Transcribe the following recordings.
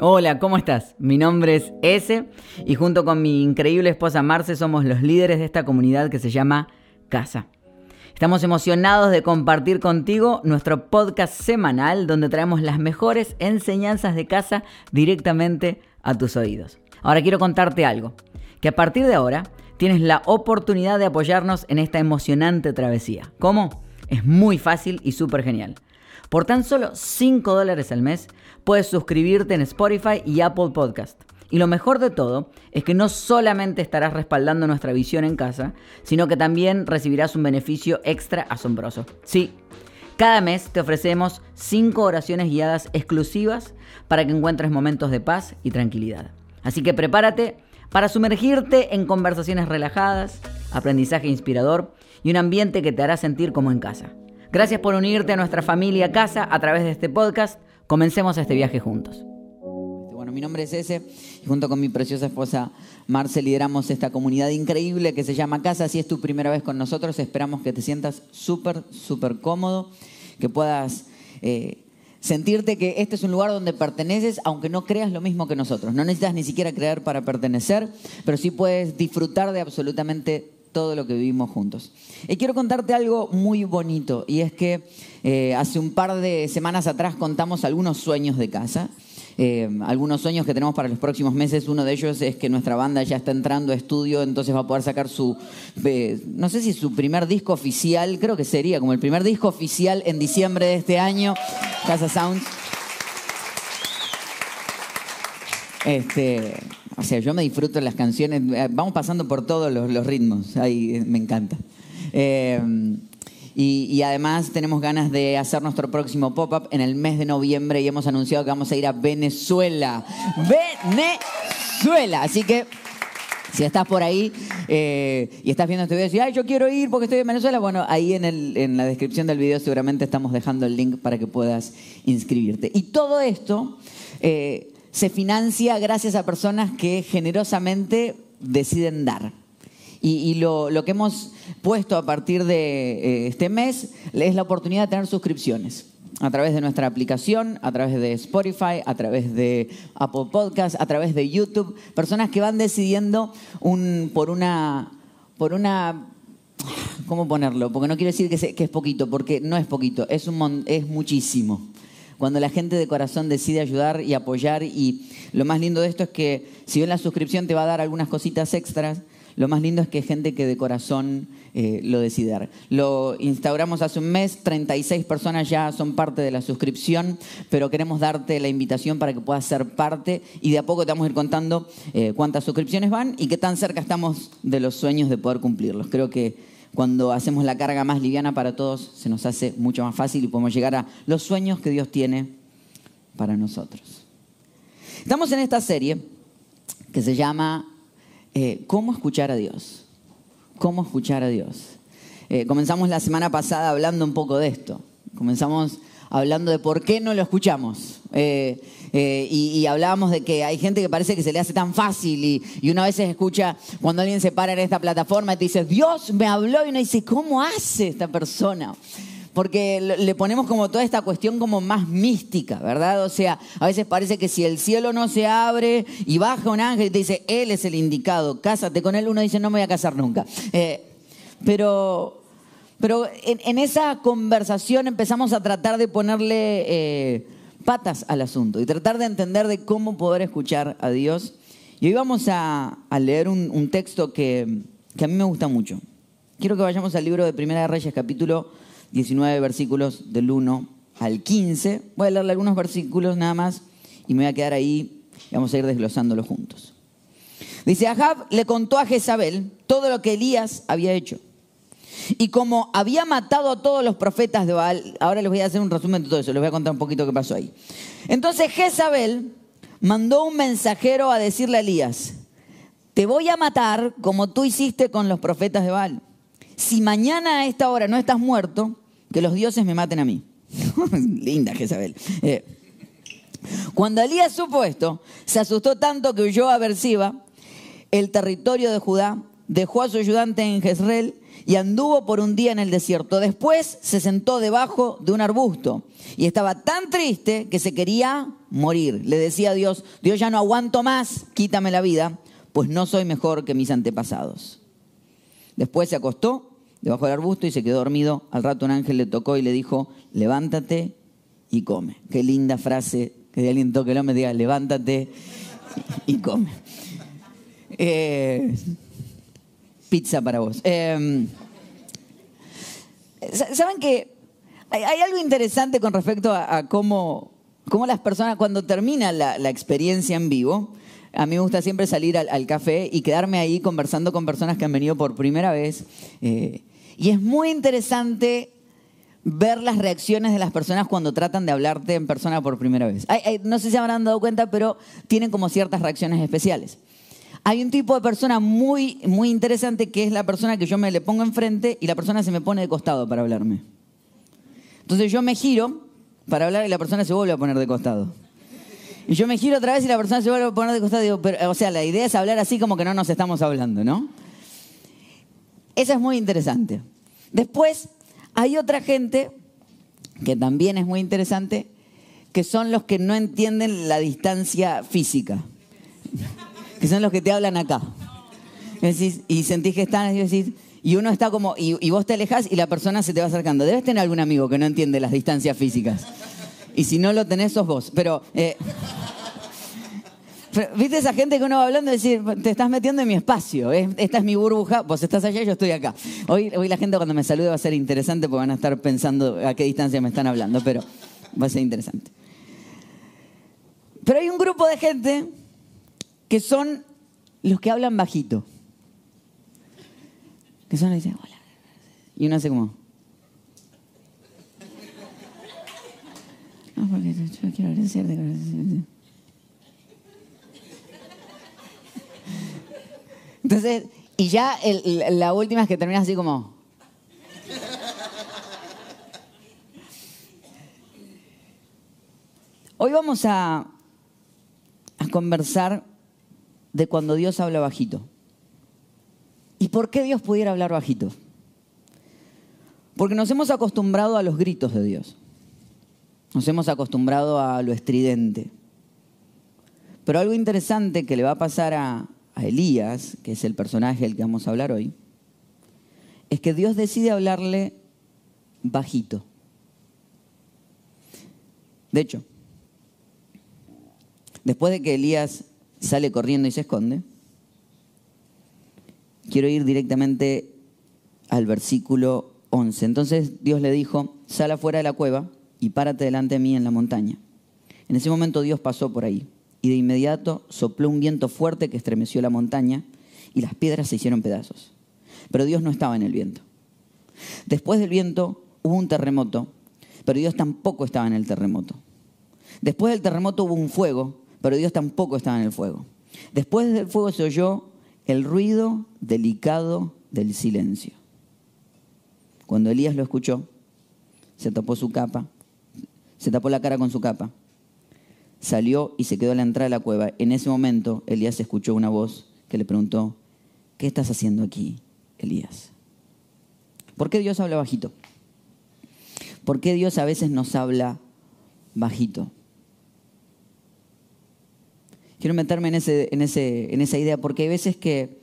Hola, ¿cómo estás? Mi nombre es Ese y junto con mi increíble esposa Marce somos los líderes de esta comunidad que se llama Casa. Estamos emocionados de compartir contigo nuestro podcast semanal donde traemos las mejores enseñanzas de casa directamente a tus oídos. Ahora quiero contarte algo, que a partir de ahora tienes la oportunidad de apoyarnos en esta emocionante travesía. ¿Cómo? Es muy fácil y súper genial. Por tan solo 5 dólares al mes puedes suscribirte en Spotify y Apple Podcast. Y lo mejor de todo es que no solamente estarás respaldando nuestra visión en casa, sino que también recibirás un beneficio extra asombroso. Sí, cada mes te ofrecemos 5 oraciones guiadas exclusivas para que encuentres momentos de paz y tranquilidad. Así que prepárate para sumergirte en conversaciones relajadas, aprendizaje inspirador y un ambiente que te hará sentir como en casa. Gracias por unirte a nuestra familia casa a través de este podcast. Comencemos este viaje juntos. Bueno, mi nombre es Ese y junto con mi preciosa esposa Marce lideramos esta comunidad increíble que se llama Casa. Si es tu primera vez con nosotros, esperamos que te sientas súper, súper cómodo, que puedas eh, sentirte que este es un lugar donde perteneces, aunque no creas lo mismo que nosotros. No necesitas ni siquiera creer para pertenecer, pero sí puedes disfrutar de absolutamente todo lo que vivimos juntos. Y quiero contarte algo muy bonito, y es que eh, hace un par de semanas atrás contamos algunos sueños de casa. Eh, algunos sueños que tenemos para los próximos meses. Uno de ellos es que nuestra banda ya está entrando a estudio, entonces va a poder sacar su, eh, no sé si su primer disco oficial, creo que sería como el primer disco oficial en diciembre de este año, Casa Sounds. Este, o sea, yo me disfruto las canciones, eh, vamos pasando por todos los, ritmos, ahí eh, me encanta. Eh, y, además tenemos ganas de hacer nuestro próximo pop-up en el mes de noviembre y hemos anunciado que vamos a ir a Venezuela. Venezuela. Así que si estás por ahí y estás viendo este video y dices, ay, yo quiero ir porque estoy en Venezuela, bueno, ahí en, en la descripción del video seguramente estamos dejando el link para que puedas inscribirte. Y todo esto se financia gracias a personas que generosamente deciden dar. Y, lo, que hemos puesto a partir de eh, este mes es la oportunidad de tener suscripciones a través de nuestra aplicación, a través de Spotify, a través de Apple Podcasts, a través de YouTube. Personas que van decidiendo un, por una... Por una ¿Cómo ponerlo? Porque no quiero decir que, es poquito, porque no es poquito, es, un, es muchísimo cuando la gente de corazón decide ayudar y apoyar. Y lo más lindo de esto es que, si bien la suscripción te va a dar algunas cositas extras, lo más lindo es que gente que de corazón eh, lo decide dar. Lo instauramos hace un mes, 36 personas ya son parte de la suscripción, pero queremos darte la invitación para que puedas ser parte y de a poco te vamos a ir contando eh, cuántas suscripciones van y qué tan cerca estamos de los sueños de poder cumplirlos. Creo que cuando hacemos la carga más liviana para todos, se nos hace mucho más fácil y podemos llegar a los sueños que Dios tiene para nosotros. Estamos en esta serie que se llama eh, ¿Cómo escuchar a Dios? ¿Cómo escuchar a Dios? Eh, comenzamos la semana pasada hablando un poco de esto. Comenzamos hablando de por qué no lo escuchamos. Eh, eh, y, hablábamos de que hay gente que parece que se le hace tan fácil y, una vez se escucha cuando alguien se para en esta plataforma y te dice, Dios me habló y uno dice, ¿cómo hace esta persona? porque le ponemos como toda esta cuestión como más mística, ¿verdad? O sea, a veces parece que si el cielo no se abre y baja un ángel y te dice, él es el indicado, cásate con él, uno dice, no me voy a casar nunca. Eh, pero pero en, esa conversación empezamos a tratar de ponerle eh, patas al asunto y tratar de entender de cómo poder escuchar a Dios. Y hoy vamos a, leer un, texto que, a mí me gusta mucho. Quiero que vayamos al libro de Primera de Reyes, capítulo 19, versículos del 1 al 15. Voy a leerle algunos versículos nada más y me voy a quedar ahí y vamos a ir desglosándolo juntos. Dice, Ahab le contó a Jezabel todo lo que Elías había hecho. Y como había matado a todos los profetas de Baal, ahora les voy a hacer un resumen de todo eso, les voy a contar un poquito qué pasó ahí. Entonces Jezabel mandó un mensajero a decirle a Elías, te voy a matar como tú hiciste con los profetas de Baal. Si mañana a esta hora no estás muerto, que los dioses me maten a mí. Linda Jezabel. Eh, cuando Elías supo esto, se asustó tanto que huyó a Bersiba, el territorio de Judá, dejó a su ayudante en Jezreel y anduvo por un día en el desierto. Después se sentó debajo de un arbusto y estaba tan triste que se quería morir. Le decía a Dios, Dios ya no aguanto más, quítame la vida, pues no soy mejor que mis antepasados. Después se acostó debajo del arbusto y se quedó dormido. Al rato un ángel le tocó y le dijo, levántate y come. Qué linda frase que alguien toque el hombre diga, levántate y come. Eh, pizza para vos. Em, ¿Saben que hay, algo interesante con respecto a, cómo, cómo, las personas, cuando termina la, experiencia en vivo, a mí me gusta siempre salir al, café y quedarme ahí conversando con personas que han venido por primera vez. Eh, y es muy interesante ver las reacciones de las personas cuando tratan de hablarte en persona por primera vez. no sé si habrán dado cuenta, pero tienen como ciertas reacciones especiales. Hay un tipo de persona muy, muy interesante que es la persona que yo me le pongo enfrente y la persona se me pone de costado para hablarme. Entonces yo me giro para hablar y la persona se vuelve a poner de costado. Y yo me giro otra vez y la persona se vuelve a poner de costado. O sea, la idea es hablar así como que no nos estamos hablando, ¿no? Eso es muy interesante. Después hay otra gente que también es muy interesante, que son los que no entienden la distancia física que son los que te hablan acá. y sentís que están, y, y uno está como, y, vos te alejas y la persona se te va acercando. Debes tener algún amigo que no entiende las distancias físicas. Y si no lo tenés, sos vos. Pero, eh, ¿viste esa gente que uno va hablando y decir, te estás metiendo en mi espacio? esta es mi burbuja, vos estás allá, yo estoy acá. Hoy, hoy la gente cuando me salude va a ser interesante porque van a estar pensando a qué distancia me están hablando, pero va a ser interesante. Pero hay un grupo de gente que son los que hablan bajito. Que son los que dicen, hola. Y uno hace como... No, porque yo quiero agradecerte. Entonces, y ya la última es que termina así como... Hoy vamos a, a conversar de cuando Dios habla bajito. ¿Y por qué Dios pudiera hablar bajito? Porque nos hemos acostumbrado a los gritos de Dios. Nos hemos acostumbrado a lo estridente. Pero algo interesante que le va a pasar a, Elías, que es el personaje del que vamos a hablar hoy, es que Dios decide hablarle bajito. De hecho, después de que Elías sale corriendo y se esconde. Quiero ir directamente al versículo 11. Entonces Dios le dijo, sal afuera de la cueva y párate delante de mí en la montaña. En ese momento Dios pasó por ahí y de inmediato sopló un viento fuerte que estremeció la montaña y las piedras se hicieron pedazos. Pero Dios no estaba en el viento. Después del viento hubo un terremoto, pero Dios tampoco estaba en el terremoto. Después del terremoto hubo un fuego, pero Dios tampoco estaba en el fuego. Después del fuego se oyó el ruido delicado del silencio. Cuando Elías lo escuchó, se tapó su capa, se tapó la cara con su capa, salió y se quedó a la entrada de la cueva. En ese momento Elías escuchó una voz que le preguntó, ¿qué estás haciendo aquí, Elías? ¿Por qué Dios habla bajito? ¿Por qué Dios a veces nos habla bajito? Quiero meterme en, ese, en, ese, en esa idea, porque hay veces que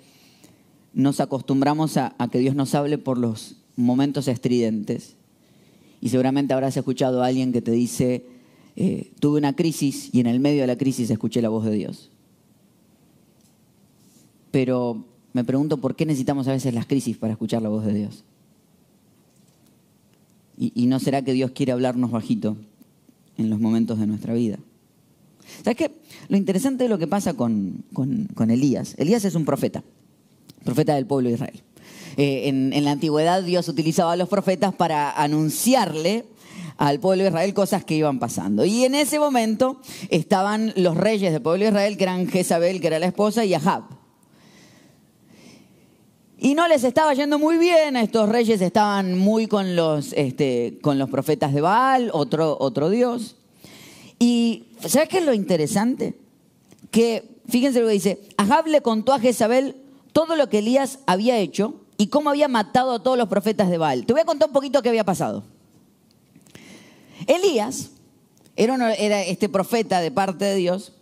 nos acostumbramos a, que Dios nos hable por los momentos estridentes. Y seguramente habrás escuchado a alguien que te dice, eh, tuve una crisis y en el medio de la crisis escuché la voz de Dios. Pero me pregunto por qué necesitamos a veces las crisis para escuchar la voz de Dios. Y, y no será que Dios quiere hablarnos bajito en los momentos de nuestra vida. ¿Sabes qué? Lo interesante de lo que pasa con, Elías. Elías es un profeta, profeta del pueblo de Israel. Eh, en, la antigüedad Dios utilizaba a los profetas para anunciarle al pueblo de Israel cosas que iban pasando. Y en ese momento estaban los reyes del pueblo de Israel, que eran Jezabel, que era la esposa, y Ahab. Y no les estaba yendo muy bien, estos reyes estaban muy con los, este, con los profetas de Baal, otro, otro dios. Y ¿sabes qué es lo interesante? Que, fíjense lo que dice, Ahab le contó a Jezabel todo lo que Elías había hecho y cómo había matado a todos los profetas de Baal. Te voy a contar un poquito qué había pasado. Elías era, era este profeta de parte de Dios,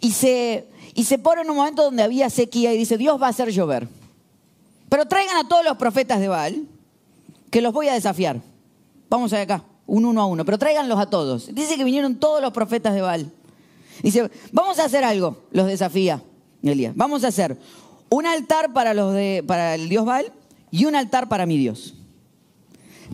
y se, y se pone en un momento donde había sequía y dice, Dios va a hacer llover. Pero traigan a todos los profetas de Baal, que los voy a desafiar. Vamos allá acá, un uno a uno, pero tráiganlos a todos. Dice que vinieron todos los profetas de Baal. Dice, vamos a hacer algo, los desafía Elías. Vamos a hacer un altar para, los de, para el dios Baal y un altar para mi Dios.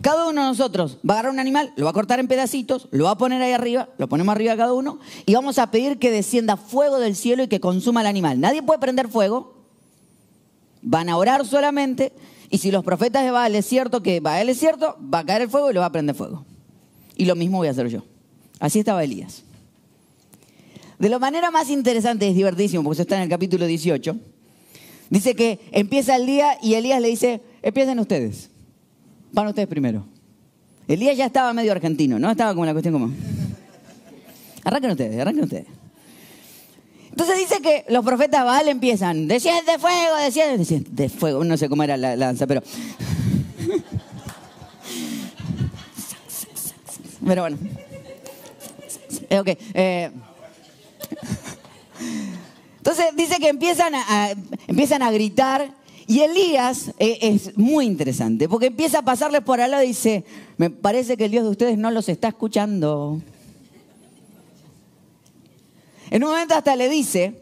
Cada uno de nosotros va a agarrar un animal, lo va a cortar en pedacitos, lo va a poner ahí arriba, lo ponemos arriba cada uno y vamos a pedir que descienda fuego del cielo y que consuma el animal. Nadie puede prender fuego, van a orar solamente y si los profetas de Baal es cierto que Baal es cierto, va a caer el fuego y lo va a prender fuego. Y lo mismo voy a hacer yo. Así estaba Elías. De la manera más interesante, es divertísimo, porque eso está en el capítulo 18. Dice que empieza el día y Elías le dice, empiecen ustedes. Van ustedes primero. Elías ya estaba medio argentino, ¿no? Estaba como la cuestión como... Arranquen ustedes, arranquen ustedes. Entonces dice que los profetas Baal empiezan, desciende fuego, desciende, de fuego. No sé cómo era la lanza, pero... Pero bueno. Eh, ok. eh. Entonces dice que empiezan a, empiezan a gritar y Elías eh, es muy interesante porque empieza a pasarles por al lado y dice, me parece que el Dios de ustedes no los está escuchando. En un momento hasta le dice,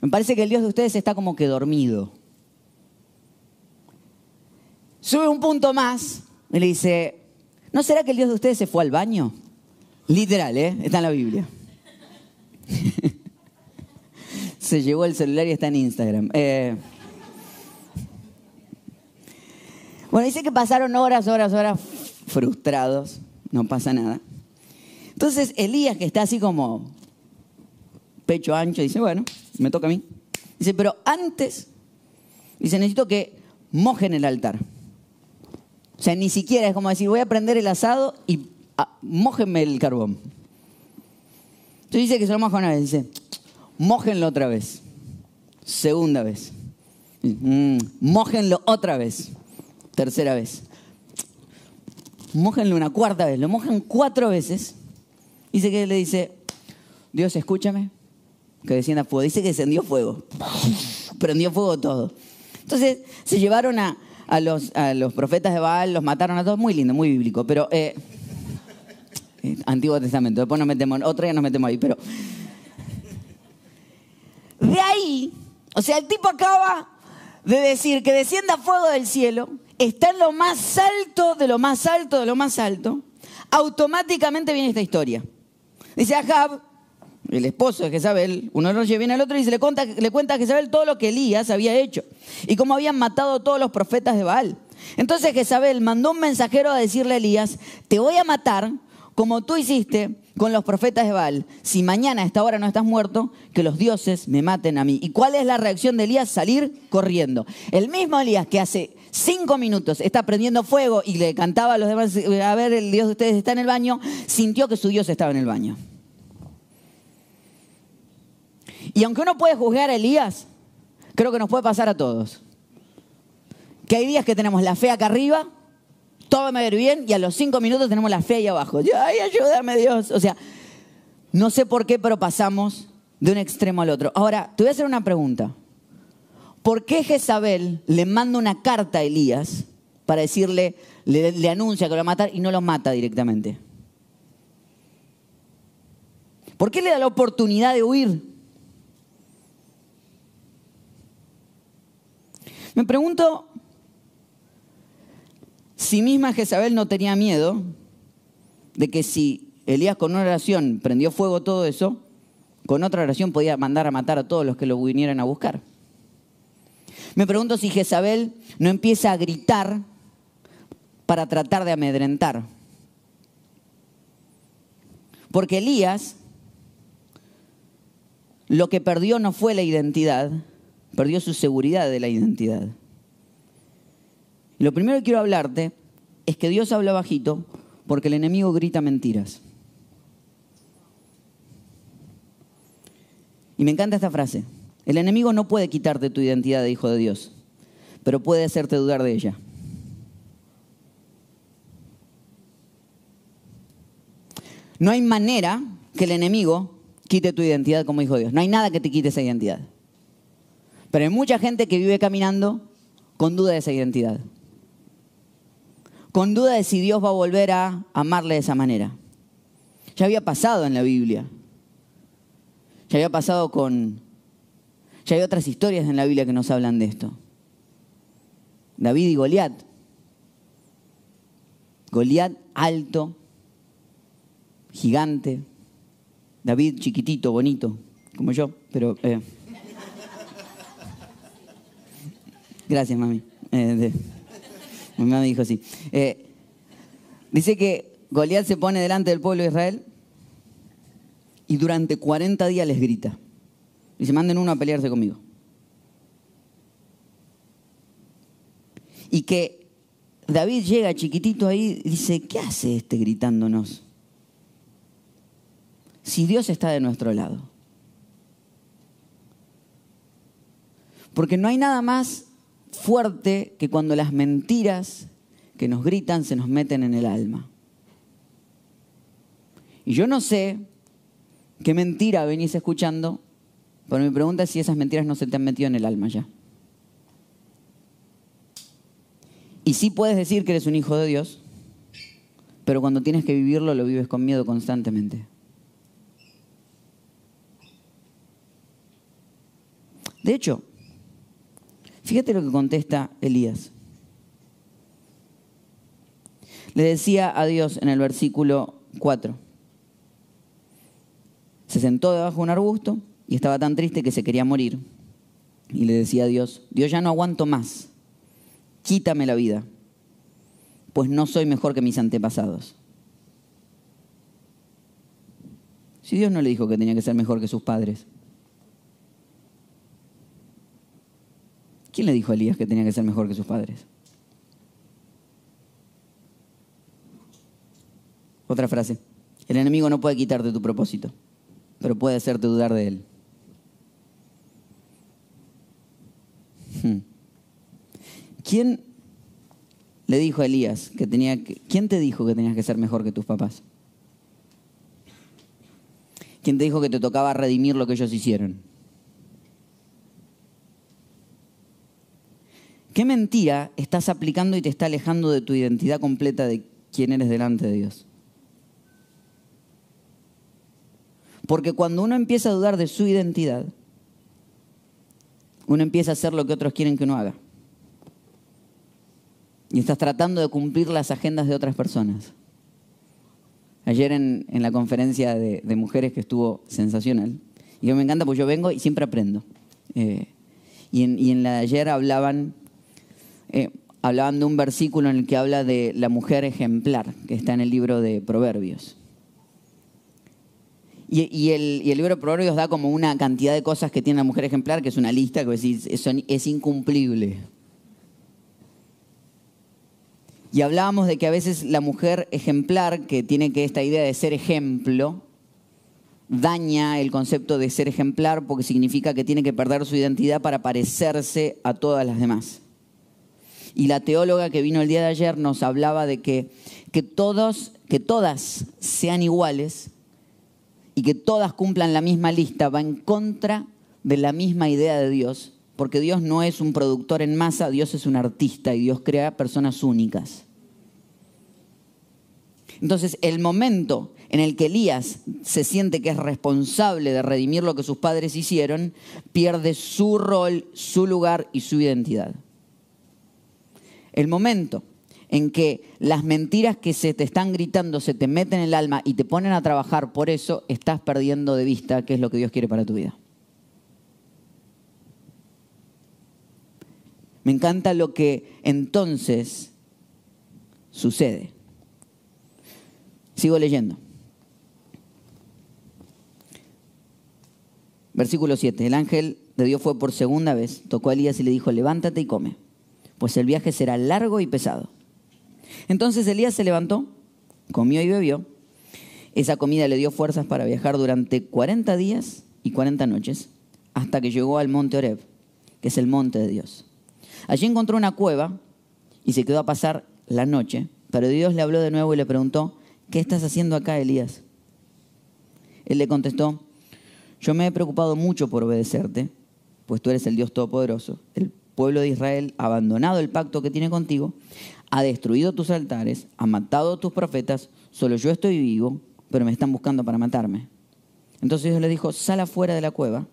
me parece que el Dios de ustedes está como que dormido. Sube un punto más y le dice, ¿no será que el Dios de ustedes se fue al baño? Literal, ¿eh? Está en la Biblia. se llevó el celular y está en Instagram. Eh, Bueno, dice que pasaron horas, horas, horas frustrados, no pasa nada. Entonces Elías, que está así como pecho ancho, dice, bueno, me toca a mí. Dice, pero antes, dice, necesito que mojen el altar. O sea, ni siquiera es como decir, voy a prender el asado y ah, mójenme el carbón. Entonces dice que se lo moja una vez, dice, mójenlo otra vez. Segunda vez. Mm, mójenlo otra vez. Tercera vez. Mójenlo una cuarta vez. Lo mojan cuatro veces. Dice que le dice, Dios, escúchame. Que descienda fuego. Dice que descendió fuego. Prendió fuego todo. Entonces se llevaron a, a los, a los profetas de Baal, los mataron a todos. Muy lindo, muy bíblico. Pero eh, eh, Antiguo Testamento. Después nos metemos, otro día nos metemos ahí. Pero de ahí, o sea, el tipo acaba de decir que descienda fuego del cielo, está en lo más alto de lo más alto de lo más alto, automáticamente viene esta historia. Dice Ahab, el esposo de Jezabel, uno de los viene al otro y se le cuenta, le cuenta a Jezabel todo lo que Elías había hecho y cómo habían matado todos los profetas de Baal. Entonces Jezabel mandó un mensajero a decirle a Elías, te voy a matar como tú hiciste con los profetas de Baal. Si mañana a esta hora no estás muerto, que los dioses me maten a mí. ¿Y cuál es la reacción de Elías? Salir corriendo. El mismo Elías que hace cinco minutos está prendiendo fuego y le cantaba a los demás, a ver, el Dios de ustedes está en el baño, sintió que su Dios estaba en el baño. Y aunque uno puede juzgar a Elías, creo que nos puede pasar a todos. Que hay días que tenemos la fe acá arriba, todo va a ir bien, y a los cinco minutos tenemos la fe ahí abajo. Ay, ayúdame Dios. O sea, no sé por qué, pero pasamos de un extremo al otro. Ahora, te voy a hacer una pregunta. ¿Por qué Jezabel le manda una carta a Elías para decirle, le, le anuncia que lo va a matar y no lo mata directamente? ¿Por qué le da la oportunidad de huir? Pregunto si misma Jezabel no tenía miedo de que si Elías con una oración prendió fuego todo eso, con otra oración podía mandar a matar a todos los que lo vinieran a buscar. Me pregunto si Jezabel no empieza a gritar para tratar de amedrentar. Porque Elías lo que perdió no fue la identidad, perdió su seguridad de la identidad. Y lo primero que quiero hablarte es que Dios habla bajito porque el enemigo grita mentiras. Y me encanta esta frase. El enemigo no puede quitarte tu identidad de hijo de Dios, pero puede hacerte dudar de ella. No hay manera que el enemigo quite tu identidad como hijo de Dios. No hay nada que te quite esa identidad. Pero hay mucha gente que vive caminando con duda de esa identidad. Con duda de si Dios va a volver a amarle de esa manera. Ya había pasado en la Biblia. Ya había pasado con... Ya hay otras historias en la Biblia que nos hablan de esto. David y Goliat. Goliat alto, gigante. David chiquitito, bonito, como yo, pero... Eh. Gracias, mami. Eh, mi mamá me dijo así. Eh, dice que Goliat se pone delante del pueblo de Israel y durante 40 días les grita. Dice, manden uno a pelearse conmigo. Y que David llega chiquitito ahí y dice, ¿qué hace este gritándonos? Si Dios está de nuestro lado. Porque no hay nada más fuerte que cuando las mentiras que nos gritan se nos meten en el alma. Y yo no sé qué mentira venís escuchando, pero mi pregunta es si esas mentiras no se te han metido en el alma ya. Y sí puedes decir que eres un hijo de Dios, pero cuando tienes que vivirlo lo vives con miedo constantemente. De hecho, Fíjate lo que contesta Elías. Le decía a Dios en el versículo 4. Se sentó debajo de un arbusto y estaba tan triste que se quería morir. Y le decía a Dios, Dios ya no aguanto más, quítame la vida, pues no soy mejor que mis antepasados. Si Dios no le dijo que tenía que ser mejor que sus padres. ¿Quién le dijo a Elías que tenía que ser mejor que sus padres? Otra frase. El enemigo no puede quitarte tu propósito, pero puede hacerte dudar de él. Hmm. ¿Quién le dijo a Elías que tenía que, ¿Quién te dijo que tenías que ser mejor que tus papás? ¿Quién te dijo que te tocaba redimir lo que ellos hicieron? ¿Qué mentira estás aplicando y te está alejando de tu identidad completa de quién eres delante de Dios? Porque cuando uno empieza a dudar de su identidad, uno empieza a hacer lo que otros quieren que uno haga. Y estás tratando de cumplir las agendas de otras personas. Ayer en, la conferencia de, mujeres que estuvo sensacional, y yo me encanta porque yo vengo y siempre aprendo. Eh, y, en, y en la de ayer hablaban eh, hablaban de un versículo en el que habla de la mujer ejemplar, que está en el libro de Proverbios. Y, el, libro de Proverbios da como una cantidad de cosas que tiene la mujer ejemplar, que es una lista que eso es incumplible. Y hablábamos de que a veces la mujer ejemplar, que tiene que esta idea de ser ejemplo, daña el concepto de ser ejemplar porque significa que tiene que perder su identidad para parecerse a todas las demás. Y la teóloga que vino el día de ayer nos hablaba de que, que, todos, que todas sean iguales y que todas cumplan la misma lista va en contra de la misma idea de Dios, porque Dios no es un productor en masa, Dios es un artista y Dios crea personas únicas. Entonces, el momento en el que Elías se siente que es responsable de redimir lo que sus padres hicieron, pierde su rol, su lugar y su identidad. El momento en que las mentiras que se te están gritando se te meten en el alma y te ponen a trabajar por eso, estás perdiendo de vista qué es lo que Dios quiere para tu vida. Me encanta lo que entonces sucede. Sigo leyendo. Versículo 7. El ángel de Dios fue por segunda vez, tocó a Elías y le dijo, levántate y come pues el viaje será largo y pesado. Entonces Elías se levantó, comió y bebió. Esa comida le dio fuerzas para viajar durante 40 días y 40 noches, hasta que llegó al monte Oreb, que es el monte de Dios. Allí encontró una cueva y se quedó a pasar la noche, pero Dios le habló de nuevo y le preguntó, ¿qué estás haciendo acá, Elías? Él le contestó, yo me he preocupado mucho por obedecerte, pues tú eres el Dios Todopoderoso. El pueblo de Israel ha abandonado el pacto que tiene contigo, ha destruido tus altares, ha matado a tus profetas, solo yo estoy vivo, pero me están buscando para matarme. Entonces Dios le dijo, sal afuera de la cueva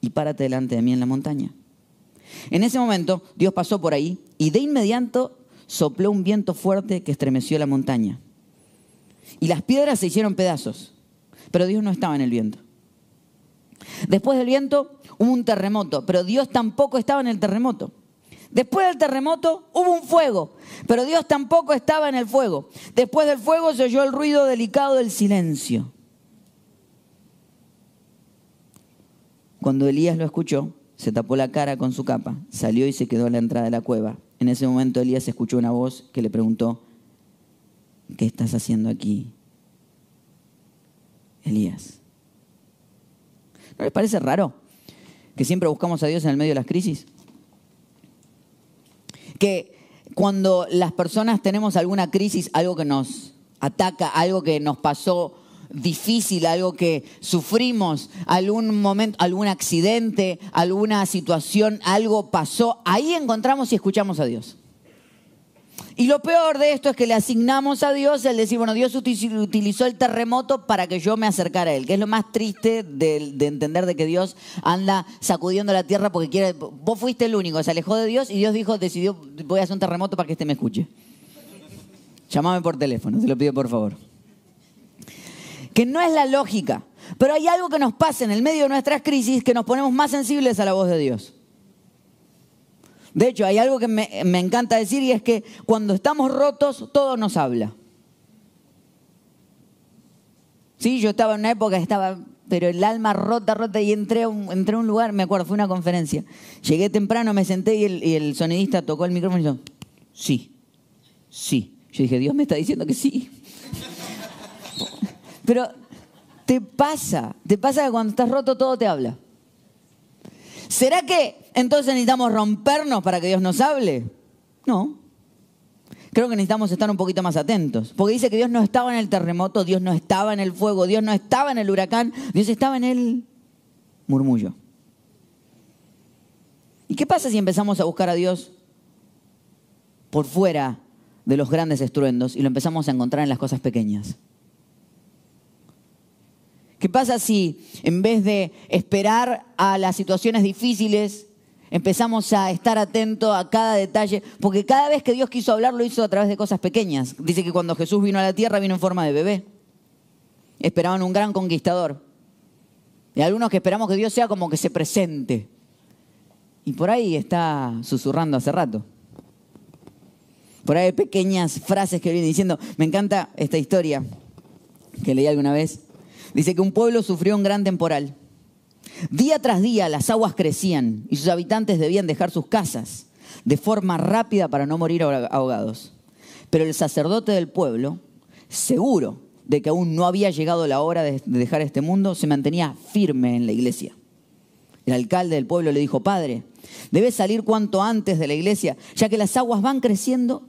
y párate delante de mí en la montaña. En ese momento Dios pasó por ahí y de inmediato sopló un viento fuerte que estremeció la montaña. Y las piedras se hicieron pedazos, pero Dios no estaba en el viento. Después del viento hubo un terremoto, pero Dios tampoco estaba en el terremoto. Después del terremoto hubo un fuego, pero Dios tampoco estaba en el fuego. Después del fuego se oyó el ruido delicado del silencio. Cuando Elías lo escuchó, se tapó la cara con su capa, salió y se quedó a la entrada de la cueva. En ese momento Elías escuchó una voz que le preguntó, ¿qué estás haciendo aquí, Elías? ¿No les parece raro que siempre buscamos a Dios en el medio de las crisis? Que cuando las personas tenemos alguna crisis, algo que nos ataca, algo que nos pasó difícil, algo que sufrimos, algún momento, algún accidente, alguna situación, algo pasó, ahí encontramos y escuchamos a Dios. Y lo peor de esto es que le asignamos a Dios el decir, bueno, Dios utilizó el terremoto para que yo me acercara a Él, que es lo más triste de, de, entender de que Dios anda sacudiendo la tierra porque quiere, vos fuiste el único, se alejó de Dios y Dios dijo, decidió, voy a hacer un terremoto para que este me escuche. Llámame por teléfono, te lo pido por favor que no es la lógica. Pero hay algo que nos pasa en el medio de nuestras crisis que nos ponemos más sensibles a la voz de Dios. De hecho, hay algo que me, encanta decir y es que cuando estamos rotos, todo nos habla. Sí, yo estaba en una época, estaba, pero el alma rota, rota, y entré a un, lugar, me acuerdo, fue una conferencia. Llegué temprano, me senté y el, y el sonidista tocó el micrófono y dijo, sí, sí. Yo dije, Dios me está diciendo que sí. Pero te pasa, te pasa que cuando estás roto todo te habla. ¿Será que entonces necesitamos rompernos para que Dios nos hable? No. Creo que necesitamos estar un poquito más atentos. Porque dice que Dios no estaba en el terremoto, Dios no estaba en el fuego, Dios no estaba en el huracán, Dios estaba en el murmullo. ¿Y qué pasa si empezamos a buscar a Dios por fuera de los grandes estruendos y lo empezamos a encontrar en las cosas pequeñas? ¿Qué pasa si en vez de esperar a las situaciones difíciles, empezamos a estar atentos a cada detalle? Porque cada vez que Dios quiso hablar, lo hizo a través de cosas pequeñas. Dice que cuando Jesús vino a la tierra, vino en forma de bebé. Esperaban un gran conquistador. Y algunos que esperamos que Dios sea como que se presente. Y por ahí está susurrando hace rato. Por ahí hay pequeñas frases que vienen diciendo. Me encanta esta historia que leí alguna vez Dice que un pueblo sufrió un gran temporal. Día tras día las aguas crecían y sus habitantes debían dejar sus casas de forma rápida para no morir ahogados. Pero el sacerdote del pueblo, seguro de que aún no había llegado la hora de dejar este mundo, se mantenía firme en la iglesia. El alcalde del pueblo le dijo, Padre, debes salir cuanto antes de la iglesia, ya que las aguas van creciendo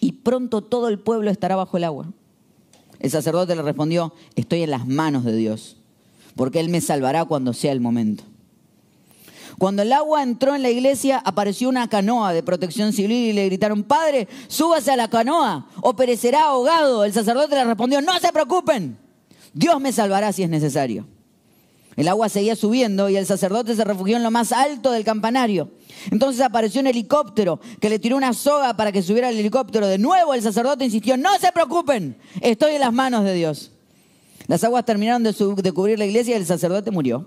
y pronto todo el pueblo estará bajo el agua. El sacerdote le respondió, estoy en las manos de Dios, porque Él me salvará cuando sea el momento. Cuando el agua entró en la iglesia, apareció una canoa de protección civil y le gritaron, Padre, súbase a la canoa o perecerá ahogado. El sacerdote le respondió, no se preocupen, Dios me salvará si es necesario. El agua seguía subiendo y el sacerdote se refugió en lo más alto del campanario. Entonces apareció un helicóptero que le tiró una soga para que subiera el helicóptero. De nuevo el sacerdote insistió, no se preocupen, estoy en las manos de Dios. Las aguas terminaron de, cubrir la iglesia y el sacerdote murió.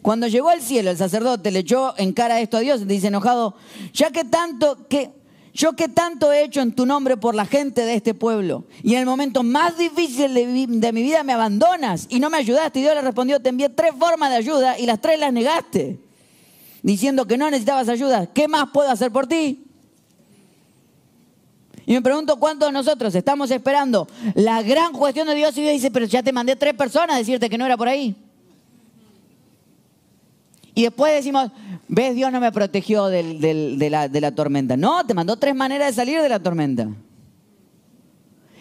Cuando llegó al cielo, el sacerdote le echó en cara esto a Dios y dice enojado, ya que tanto, que yo que tanto he hecho en tu nombre por la gente de este pueblo, y en el momento más difícil de, mi vida me abandonas y no me ayudaste. Y Dios le respondió, te envié tres formas de ayuda y las tres las negaste, diciendo que no necesitabas ayuda. ¿Qué más puedo hacer por ti? Y me pregunto cuántos de nosotros estamos esperando la gran cuestión de Dios y Dios dice, pero ya te mandé tres personas a decirte que no era por ahí. Y después decimos, ves, Dios no me protegió de, la, de la tormenta. No, te mandó tres maneras de salir de la tormenta.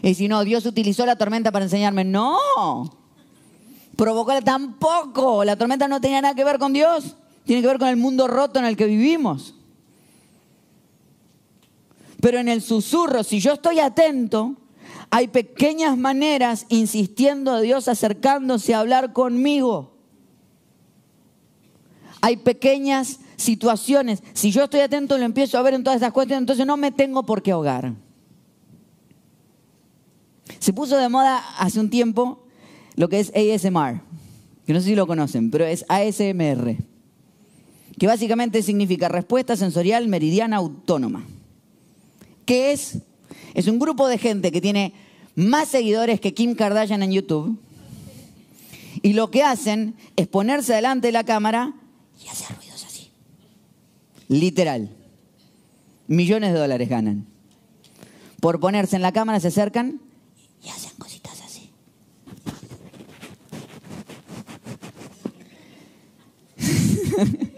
Y si no, Dios utilizó la tormenta para enseñarme. No. Provocó tampoco. La tormenta no tenía nada que ver con Dios. Tiene que ver con el mundo roto en el que vivimos. Pero en el susurro, si yo estoy atento, hay pequeñas maneras insistiendo a Dios acercándose a hablar conmigo. Hay pequeñas situaciones. Si yo estoy atento, lo empiezo a ver en todas estas cuestiones, entonces no me tengo por qué ahogar. Se puso de moda hace un tiempo lo que es ASMR, que no sé si lo conocen, pero es ASMR, que básicamente significa respuesta sensorial meridiana autónoma. ¿Qué es? Es un grupo de gente que tiene más seguidores que Kim Kardashian en YouTube. Y lo que hacen es ponerse delante de la cámara y hacer ruidos así. Literal. Millones de dólares ganan. Por ponerse en la cámara se acercan y hacen cositas así.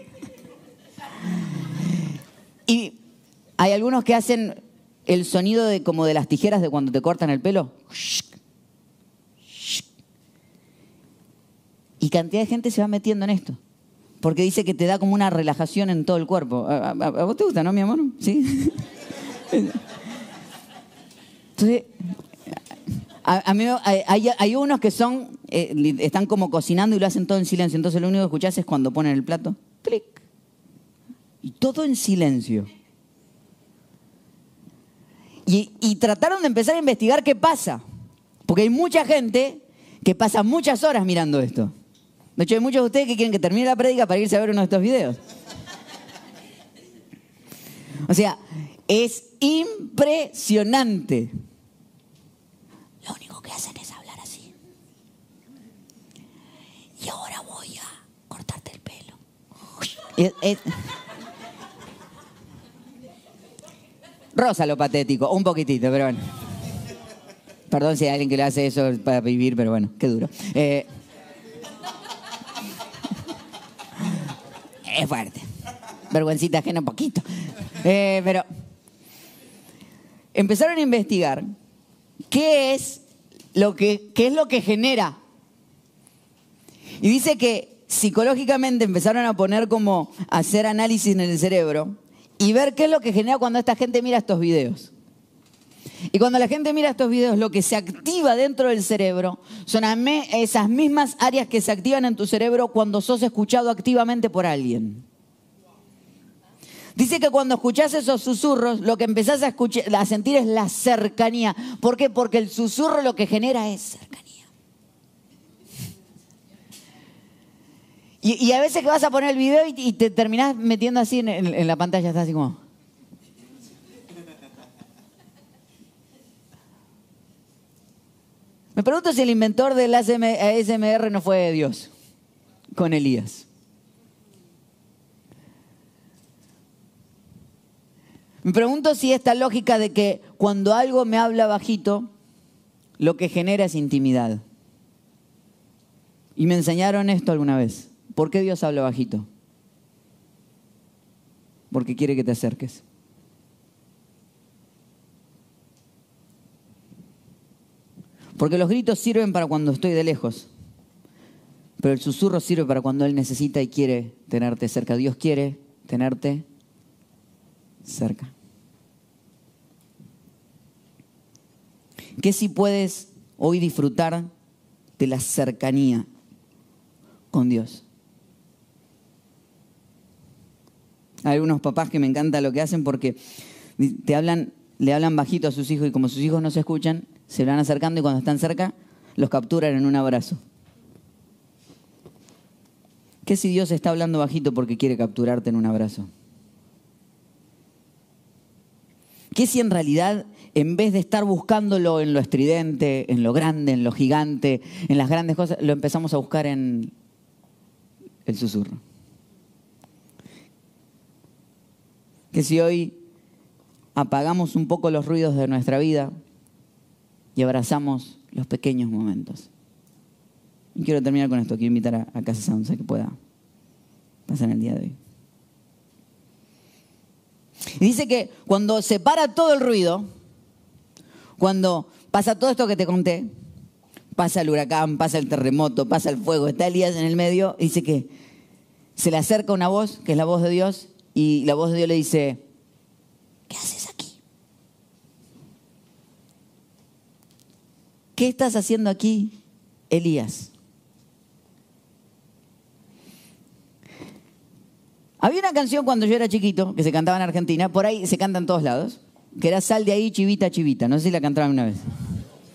y hay algunos que hacen el sonido de como de las tijeras de cuando te cortan el pelo. Y cantidad de gente se va metiendo en esto. Porque dice que te da como una relajación en todo el cuerpo. ¿A, vos te gusta, no, mi amor? Sí. Entonces, hay, unos que son, eh, están como cocinando y lo hacen todo en silencio. Entonces lo único que escuchás es cuando ponen el plato. Clic. Y todo en silencio. Y, trataron de empezar a investigar qué pasa. Porque hay mucha gente que pasa muchas horas mirando esto. De hecho, hay muchos de ustedes que quieren que termine la prédica para irse a ver uno de estos videos. O sea, es impresionante. Lo único que hacen es hablar así. Y ahora voy a cortarte el pelo. Rosa lo patético, un poquitito, pero bueno. Perdón si hay alguien que le hace eso para vivir, pero bueno, qué duro. Eh, es fuerte. Vergüencita ajena un poquito. Eh, pero empezaron a investigar qué es lo que, qué es lo que genera. Y dice que psicológicamente empezaron a poner como hacer análisis en el cerebro y ver qué es lo que genera cuando esta gente mira estos videos. Y cuando la gente mira estos videos, lo que se activa dentro del cerebro son esas mismas áreas que se activan en tu cerebro cuando sos escuchado activamente por alguien. Dice que cuando escuchás esos susurros, lo que empezás a, a sentir es la cercanía. ¿Por qué? Porque el susurro lo que genera es cercanía. Y, a veces que vas a poner el video y, te terminás metiendo así en, la pantalla, estás así como... Me pregunto si el inventor del ASMR no fue Dios, con Elías. Me pregunto si esta lógica de que cuando algo me habla bajito, lo que genera es intimidad. Y me enseñaron esto alguna vez. ¿Por qué Dios habla bajito? Porque quiere que te acerques. Porque los gritos sirven para cuando estoy de lejos, pero el susurro sirve para cuando Él necesita y quiere tenerte cerca. Dios quiere tenerte cerca. ¿Qué si puedes hoy disfrutar de la cercanía con Dios? Hay algunos papás que me encanta lo que hacen porque te hablan, le hablan bajito a sus hijos y como sus hijos no se escuchan, se van acercando y cuando están cerca los capturan en un abrazo. ¿Qué si Dios está hablando bajito porque quiere capturarte en un abrazo? ¿Qué si en realidad, en vez de estar buscándolo en lo estridente, en lo grande, en lo gigante, en las grandes cosas, lo empezamos a buscar en el susurro? Que si hoy apagamos un poco los ruidos de nuestra vida y abrazamos los pequeños momentos. Y quiero terminar con esto, quiero invitar a, Casa Sounds a que pueda pasar el día de hoy. Y dice que cuando se para todo el ruido, cuando pasa todo esto que te conté. Pasa el huracán, pasa el terremoto, pasa el fuego. Está Elías en el medio dice que se le acerca una voz, que es la voz de Dios, y la voz de Dios le dice, ¿qué haces aquí? ¿Qué estás haciendo aquí, Elías? Había una canción cuando yo era chiquito, que se cantaba en Argentina, por ahí se canta en todos lados, que era Sal de ahí, chivita, chivita. No sé si la cantaron una vez.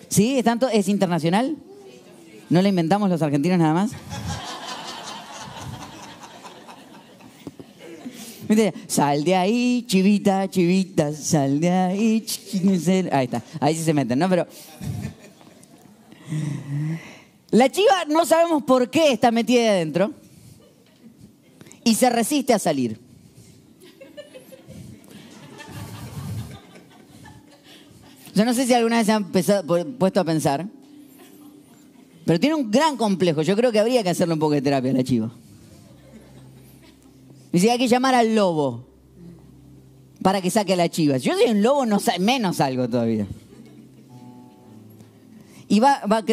¿Sí? ¿Es, tanto, ¿Es internacional? ¿No la inventamos los argentinos nada más? Sal de ahí, chivita, chivita, sal de ahí. Ahí está, ahí sí se meten, ¿no? Pero. La chiva no sabemos por qué está metida ahí adentro y se resiste a salir. Yo no sé si alguna vez se han puesto a pensar, pero tiene un gran complejo. Yo creo que habría que hacerle un poco de terapia a la chiva. Dice, hay que llamar al lobo para que saque a la chiva. Yo soy un lobo, no menos algo todavía. Y va, va a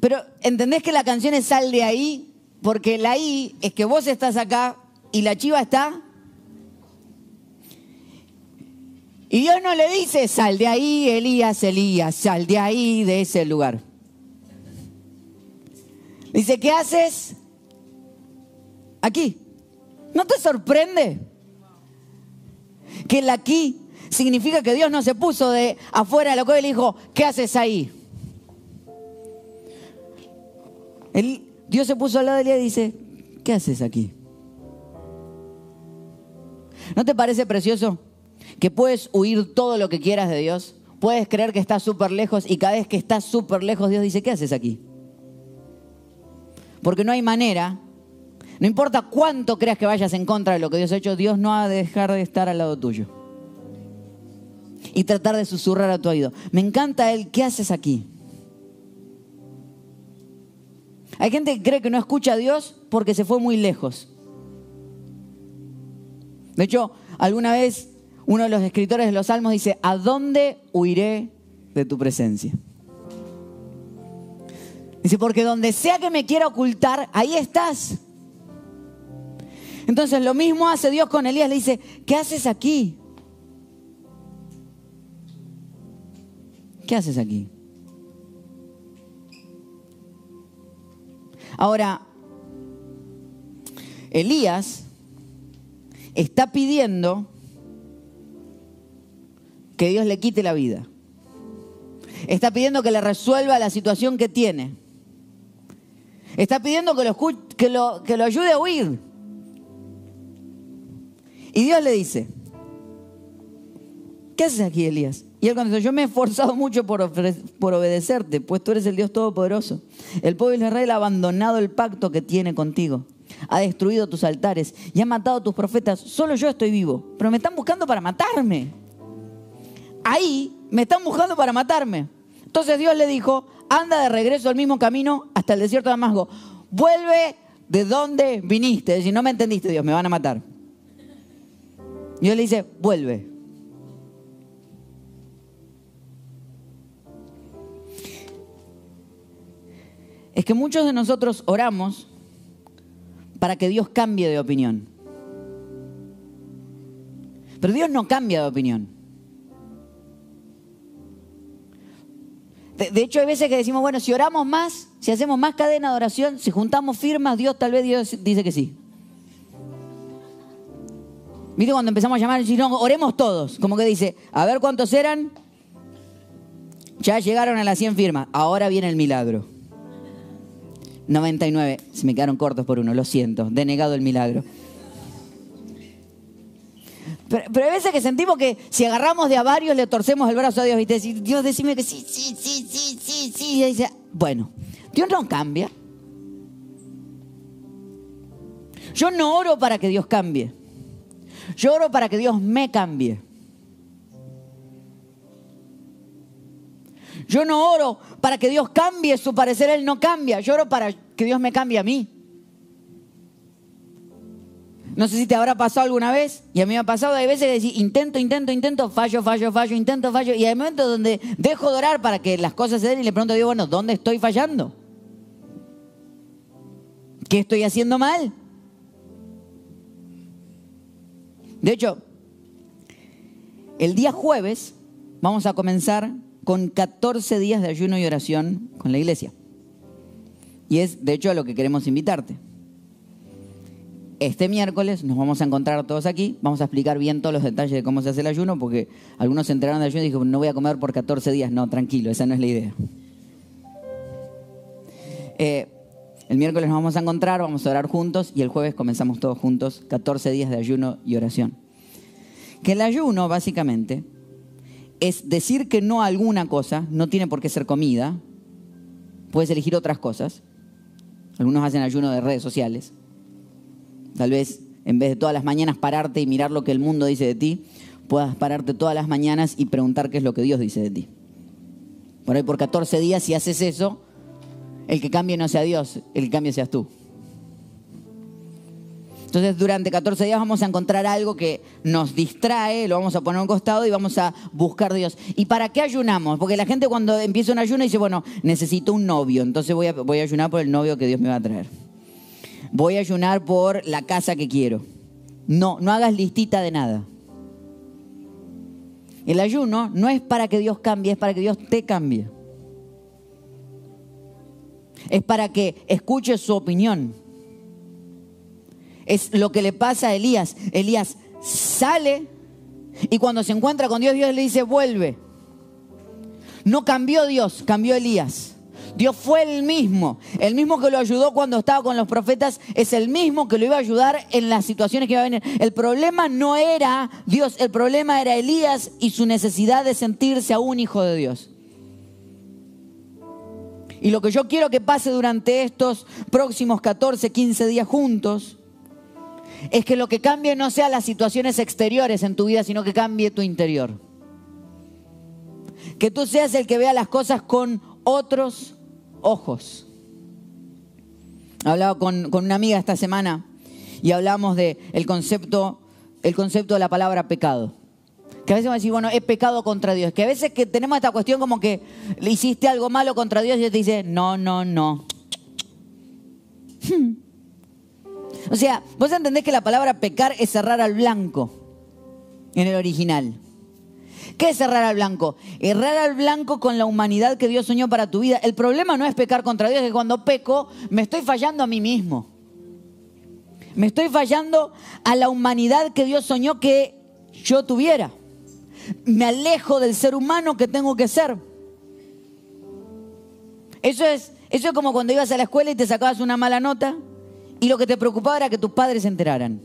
Pero, ¿entendés que la canción es Sal de ahí? Porque la I es que vos estás acá y la chiva está. Y Dios no le dice, sal de ahí, Elías, Elías, sal de ahí, de ese lugar. Dice, ¿qué haces? Aquí. ¿No te sorprende? Que el aquí significa que Dios no se puso de afuera de lo que él dijo, ¿qué haces ahí? Él Dios se puso al lado de ella y dice, ¿qué haces aquí? ¿No te parece precioso que puedes huir todo lo que quieras de Dios? Puedes creer que estás súper lejos y cada vez que estás súper lejos Dios dice, ¿qué haces aquí? Porque no hay manera, no importa cuánto creas que vayas en contra de lo que Dios ha hecho, Dios no ha de dejar de estar al lado tuyo. Y tratar de susurrar a tu oído. Me encanta Él, ¿qué haces aquí? Hay gente que cree que no escucha a Dios porque se fue muy lejos. De hecho, alguna vez uno de los escritores de los Salmos dice, ¿a dónde huiré de tu presencia? Dice, porque donde sea que me quiera ocultar, ahí estás. Entonces lo mismo hace Dios con Elías, le dice, ¿qué haces aquí? ¿Qué haces aquí? Ahora, Elías está pidiendo que Dios le quite la vida. Está pidiendo que le resuelva la situación que tiene. Está pidiendo que lo, que lo, ayude a huir. Y Dios le dice, ¿qué haces aquí, Elías? Y él contestó, yo me he esforzado mucho por, obedecerte, pues tú eres el Dios Todopoderoso. El pueblo de Israel ha abandonado el pacto que tiene contigo. Ha destruido tus altares y ha matado a tus profetas. Solo yo estoy vivo, pero me están buscando para matarme. Ahí me están buscando para matarme. Entonces Dios le dijo, anda de regreso al mismo camino hasta el desierto de Damasco. Vuelve de donde viniste. Es no me entendiste, Dios, me van a matar. Dios le dice, vuelve. es que muchos de nosotros oramos para que Dios cambie de opinión. Pero Dios no cambia de opinión. De, hecho, hay veces que decimos, bueno, si oramos más, si hacemos más cadena de oración, si juntamos firmas, Dios tal vez Dios dice que sí. ¿Viste cuando empezamos a llamar y no, oremos todos? Como que dice, a ver cuántos eran. Ya llegaron a las 100 firmas, ahora viene el milagro. 99. Se me quedaron cortos por uno, lo siento. Denegado el milagro. Pero, hay veces que sentimos que si agarramos de a varios le torcemos el brazo a Dios y te dice, Dios decime que sí, sí, sí, sí, sí, sí. Y dice, bueno, Dios no cambia. Yo no oro para que Dios cambie. Yo oro para que Dios me cambie. Yo no oro para que Dios cambie su parecer, Él no cambia. Yo oro para que Dios me cambie a mí. no sé si te habrá pasado alguna vez, y a mí me ha pasado, hay veces que decís, intento, intento, intento, fallo, fallo, fallo, intento, fallo, y hay momentos donde dejo de orar para que las cosas se den y le pregunto a Dios, bueno, ¿dónde estoy fallando? ¿Qué estoy haciendo mal? De hecho, el día jueves vamos a comenzar con 14 días de ayuno y oración con la iglesia. Y es, de hecho, a lo que queremos invitarte. Este miércoles nos vamos a encontrar todos aquí, vamos a explicar bien todos los detalles de cómo se hace el ayuno, porque algunos se enteraron de ayuno y dijeron, no voy a comer por 14 días. No, tranquilo, esa no es la idea. Eh, el miércoles nos vamos a encontrar, vamos a orar juntos y el jueves comenzamos todos juntos 14 días de ayuno y oración. Que el ayuno, básicamente, es decir que no alguna cosa, no tiene por qué ser comida, puedes elegir otras cosas. Algunos hacen ayuno de redes sociales. Tal vez en vez de todas las mañanas pararte y mirar lo que el mundo dice de ti, puedas pararte todas las mañanas y preguntar qué es lo que Dios dice de ti. Por ahí por 14 días, si haces eso, el que cambie no sea Dios, el que cambie seas tú. Entonces durante 14 días vamos a encontrar algo que nos distrae, lo vamos a poner a un costado y vamos a buscar a Dios. ¿Y para qué ayunamos? Porque la gente cuando empieza un ayuno dice, bueno, necesito un novio, entonces voy a, voy a ayunar por el novio que Dios me va a traer. Voy a ayunar por la casa que quiero. No, no hagas listita de nada. El ayuno no es para que Dios cambie, es para que Dios te cambie. Es para que escuches su opinión. Es lo que le pasa a Elías. Elías sale y cuando se encuentra con Dios, Dios le dice, vuelve. No cambió Dios, cambió Elías. Dios fue el mismo. El mismo que lo ayudó cuando estaba con los profetas es el mismo que lo iba a ayudar en las situaciones que iba a venir. El problema no era Dios, el problema era Elías y su necesidad de sentirse aún hijo de Dios. Y lo que yo quiero que pase durante estos próximos 14, 15 días juntos es que lo que cambie no sea las situaciones exteriores en tu vida, sino que cambie tu interior. Que tú seas el que vea las cosas con otros ojos. Hablaba con, una amiga esta semana y hablamos del el concepto, el concepto de la palabra pecado. Que a veces vamos a decir, bueno, es pecado contra Dios. Que a veces que tenemos esta cuestión como que le hiciste algo malo contra Dios y Dios te dice, no, no, no. Hmm. O sea, vos entendés que la palabra pecar es cerrar al blanco en el original. ¿Qué es errar al blanco? Errar al blanco con la humanidad que Dios soñó para tu vida. El problema no es pecar contra Dios, es que cuando peco me estoy fallando a mí mismo. Me estoy fallando a la humanidad que Dios soñó que yo tuviera. Me alejo del ser humano que tengo que ser. Eso es, eso es como cuando ibas a la escuela y te sacabas una mala nota y lo que te preocupaba era que tus padres se enteraran.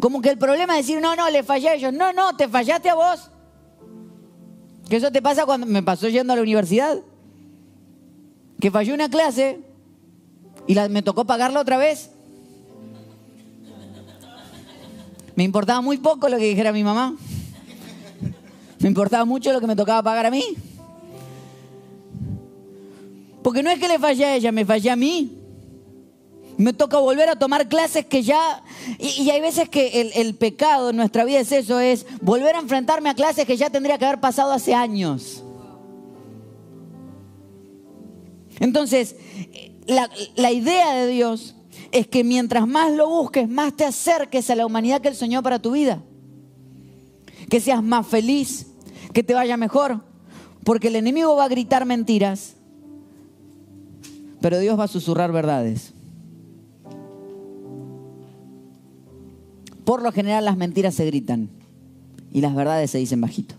Como que el problema es decir, no, no, le fallé a ellos. No, no, te fallaste a vos. Que eso te pasa cuando me pasó yendo a la universidad. Que fallé una clase y me tocó pagarla otra vez. Me importaba muy poco lo que dijera mi mamá. Me importaba mucho lo que me tocaba pagar a mí. Porque no es que le fallé a ella, me fallé a mí. Me toca volver a tomar clases que ya... Y, hay veces que el, pecado en nuestra vida es eso, es volver a enfrentarme a clases que ya tendría que haber pasado hace años. Entonces, la idea de Dios es que mientras más lo busques, más te acerques a la humanidad que Él soñó para tu vida. Que seas más feliz, que te vaya mejor. Porque el enemigo va a gritar mentiras, pero Dios va a susurrar verdades. Por lo general las mentiras se gritan y las verdades se dicen bajito.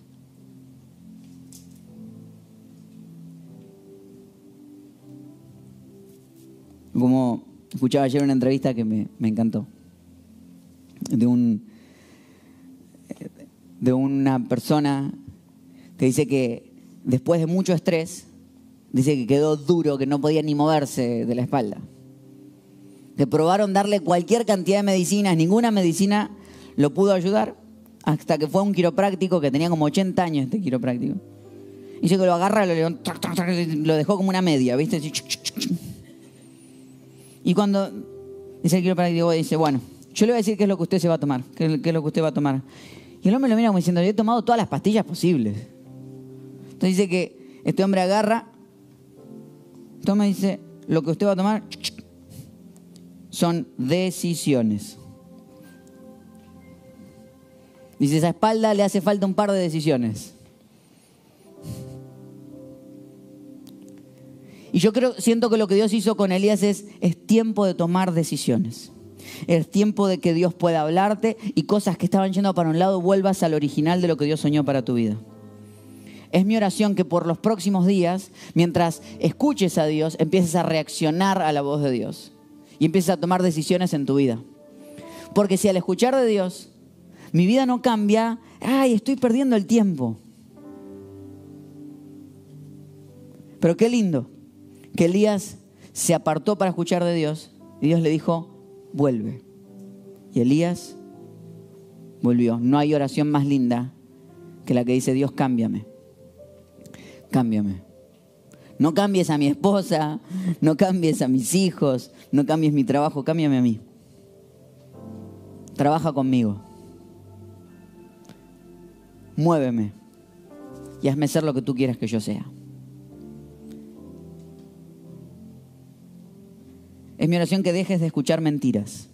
Escuchaba ayer una entrevista que me, encantó, de, un, de una persona que dice que después de mucho estrés, dice que quedó duro, que no podía ni moverse de la espalda que probaron darle cualquier cantidad de medicinas, ninguna medicina lo pudo ayudar, hasta que fue un quiropráctico que tenía como 80 años este quiropráctico. Dice que lo agarra, lo, lo dejó como una media, ¿viste? Y cuando Dice el quiropráctico, dice, bueno, yo le voy a decir qué es lo que usted se va a tomar, qué, es lo que usted va a tomar. Y el hombre lo mira como diciendo, yo he tomado todas las pastillas posibles. Entonces dice que este hombre agarra, toma y dice, lo que usted va a tomar son decisiones. Dice, esa espalda le hace falta un par de decisiones. Y yo creo, siento que lo que Dios hizo con Elías es, es tiempo de tomar decisiones. Es tiempo de que Dios pueda hablarte y cosas que estaban yendo para un lado vuelvas al original de lo que Dios soñó para tu vida. Es mi oración que por los próximos días, mientras escuches a Dios, empieces a reaccionar a la voz de Dios y empieces a tomar decisiones en tu vida. Porque si al escuchar de Dios mi vida no cambia, ay, estoy perdiendo el tiempo. Pero qué lindo que Elías se apartó para escuchar de Dios y Dios le dijo, vuelve. Y Elías volvió. No hay oración más linda que la que dice, Dios, cámbiame. Cámbiame. No cambies a mi esposa, no cambies a mis hijos, no cambies mi trabajo, cámbiame a mí. Trabaja conmigo. Muéveme y hazme ser lo que tú quieras que yo sea. Es mi oración que dejes de escuchar mentiras.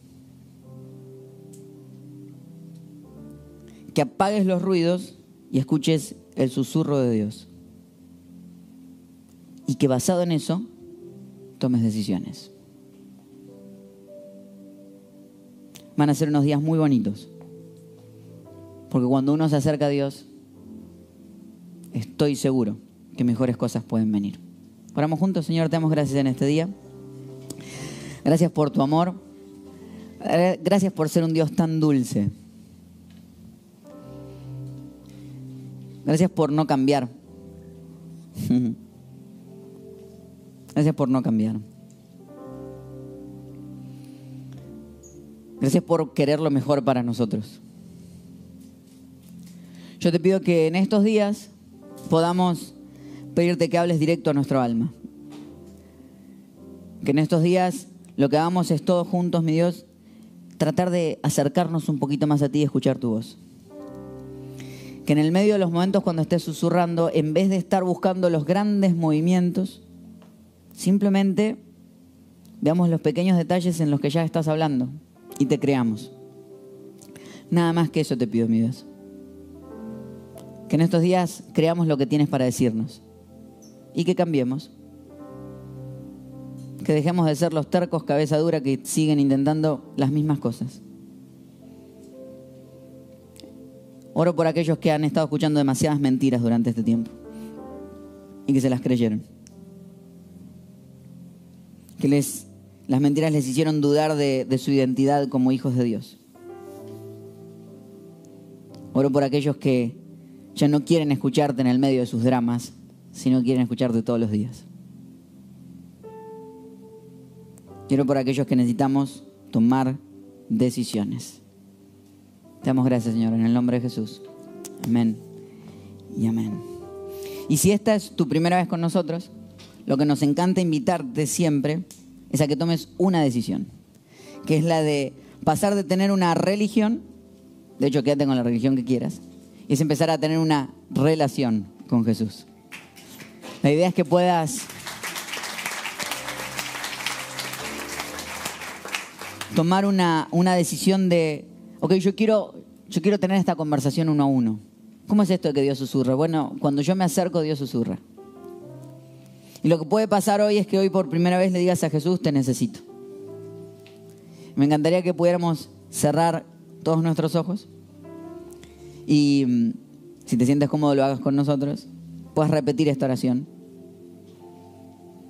Que apagues los ruidos y escuches el susurro de Dios. Y que basado en eso tomes decisiones. Van a ser unos días muy bonitos. Porque cuando uno se acerca a Dios, estoy seguro que mejores cosas pueden venir. Oramos juntos, Señor, te damos gracias en este día. Gracias por tu amor. Gracias por ser un Dios tan dulce. Gracias por no cambiar. Gracias por no cambiar. Gracias por querer lo mejor para nosotros. Yo te pido que en estos días podamos pedirte que hables directo a nuestro alma. Que en estos días lo que hagamos es todos juntos, mi Dios, tratar de acercarnos un poquito más a ti y escuchar tu voz. Que en el medio de los momentos cuando estés susurrando, en vez de estar buscando los grandes movimientos, simplemente veamos los pequeños detalles en los que ya estás hablando y te creamos. Nada más que eso te pido, mi Dios. Que en estos días creamos lo que tienes para decirnos y que cambiemos que dejemos de ser los tercos cabeza dura que siguen intentando las mismas cosas. Oro por aquellos que han estado escuchando demasiadas mentiras durante este tiempo y que se las creyeron. Que les, las mentiras les hicieron dudar de, de su identidad como hijos de Dios. Oro por aquellos que ya no quieren escucharte en el medio de sus dramas, sino quieren escucharte todos los días. Quiero por aquellos que necesitamos tomar decisiones. Te damos gracias, Señor, en el nombre de Jesús. Amén y amén. Y si esta es tu primera vez con nosotros, lo que nos encanta invitarte siempre es a que tomes una decisión, que es la de pasar de tener una religión, de hecho quédate con la religión que quieras, y es empezar a tener una relación con Jesús. La idea es que puedas tomar una, una decisión de, ok, yo quiero, yo quiero tener esta conversación uno a uno. ¿Cómo es esto de que Dios susurra? Bueno, cuando yo me acerco, Dios susurra. Y lo que puede pasar hoy es que hoy por primera vez le digas a Jesús, te necesito. Me encantaría que pudiéramos cerrar todos nuestros ojos y mm, si te sientes cómodo lo hagas con nosotros, puedas repetir esta oración.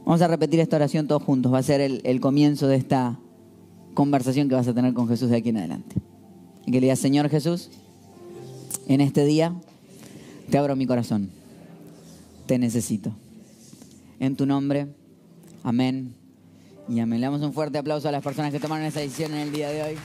Vamos a repetir esta oración todos juntos, va a ser el comienzo de esta conversación que vas a tener con Jesús de aquí en adelante. Y que le digas, Señor Jesús, en este día te abro mi corazón. Te necesito. En tu nombre, amén. Y amén. Le damos un fuerte aplauso a las personas que tomaron esa decisión en el día de hoy.